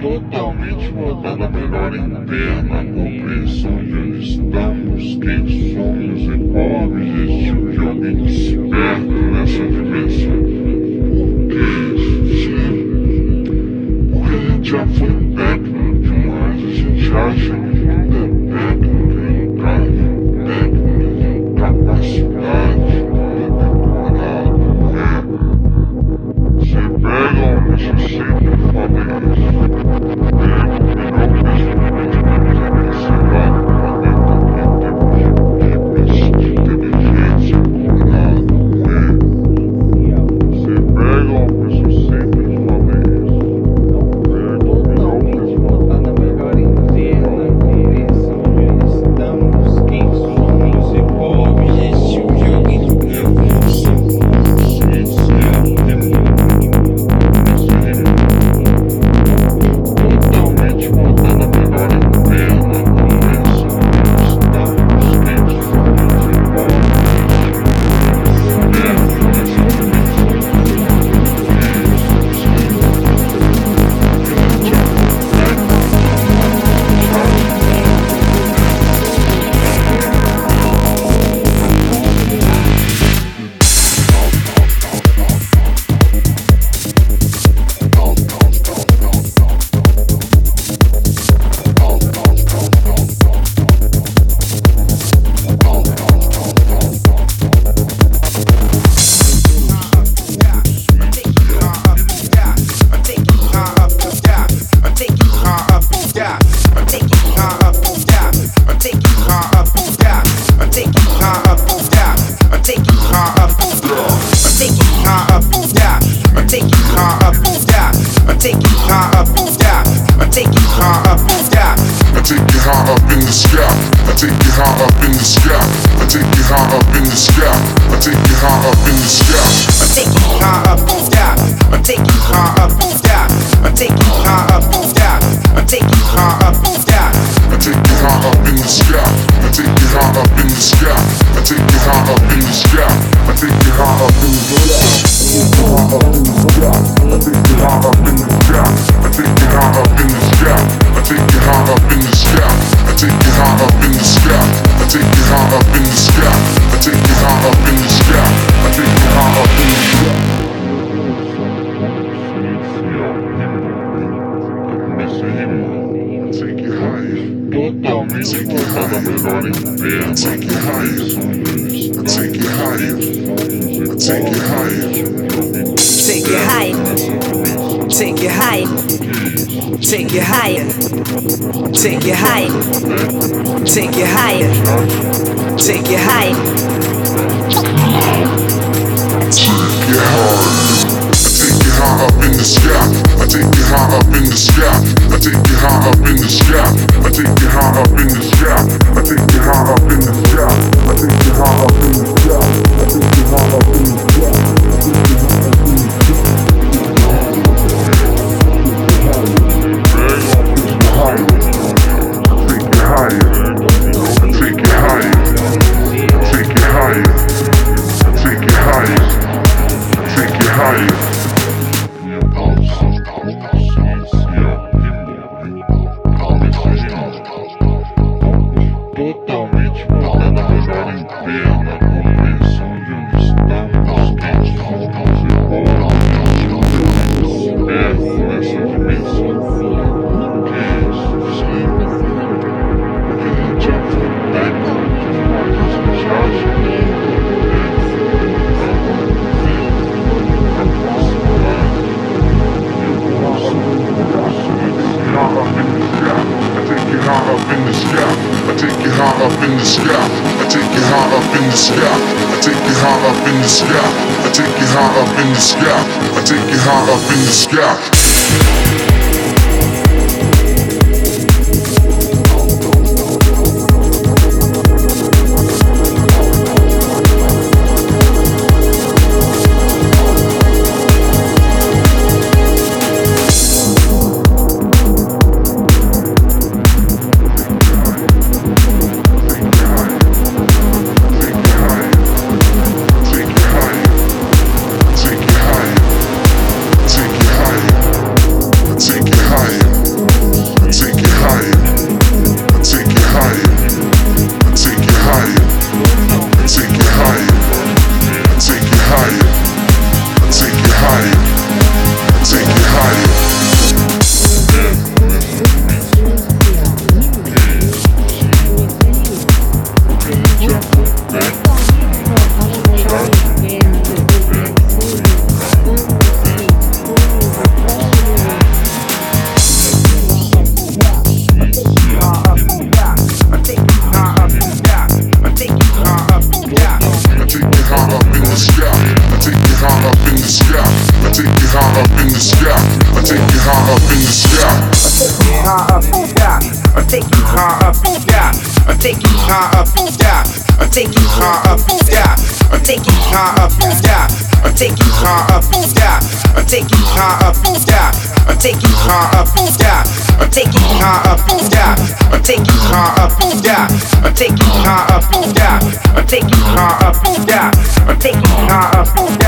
Totalmente voltado a melhor interna compreensão de onde estamos, quem somos high up in the sky. I take you high up in the sky. I take you high up in the sky. I take you high up in the sky. I take you high up, yeah. I take you high up, yeah. I take you high up, yeah. I take you high up, yeah. I take you high up in the sky. I take you high up in the sky. I take you high up in the sky. I take you high up in the sky. I take you high up in the sky. I take you high up in the sky. I take you high up in the sky. I take you high up in the sky. I take you high up in the sky. I take you high up in the sky. I take you high up in the sky. Take you higher. Totalmente voltada a Take you higher. Take you higher. Take you higher. Take you high. Take you high. Take you higher. Take you high. Take you higher. Take you high. Take you high. I take you high up in the sky. I take you high up in the sky. I take you high up in the sky. I take you high up in the sky. I take you high up in the sky. I take you high up in the sky. I take you high up in the sky. In the sky. I take you high up in the sky. I take you high up in the sky. I take you high up in the sky. I take you high up in the sky. In the sky. I take you high up in the sky. I take you high up in the sky. I take you high up in the sky. I take you high up in the sky. I take you high up in the sky. I take you high up in the sky. I take you high up in the sky. I take you high up in the sky. I take you high up in the sky. I take you high up in the sky. I take you high up in the sky. I take you high up in the sky. I take you high up in the sky. I take you high up in the sky.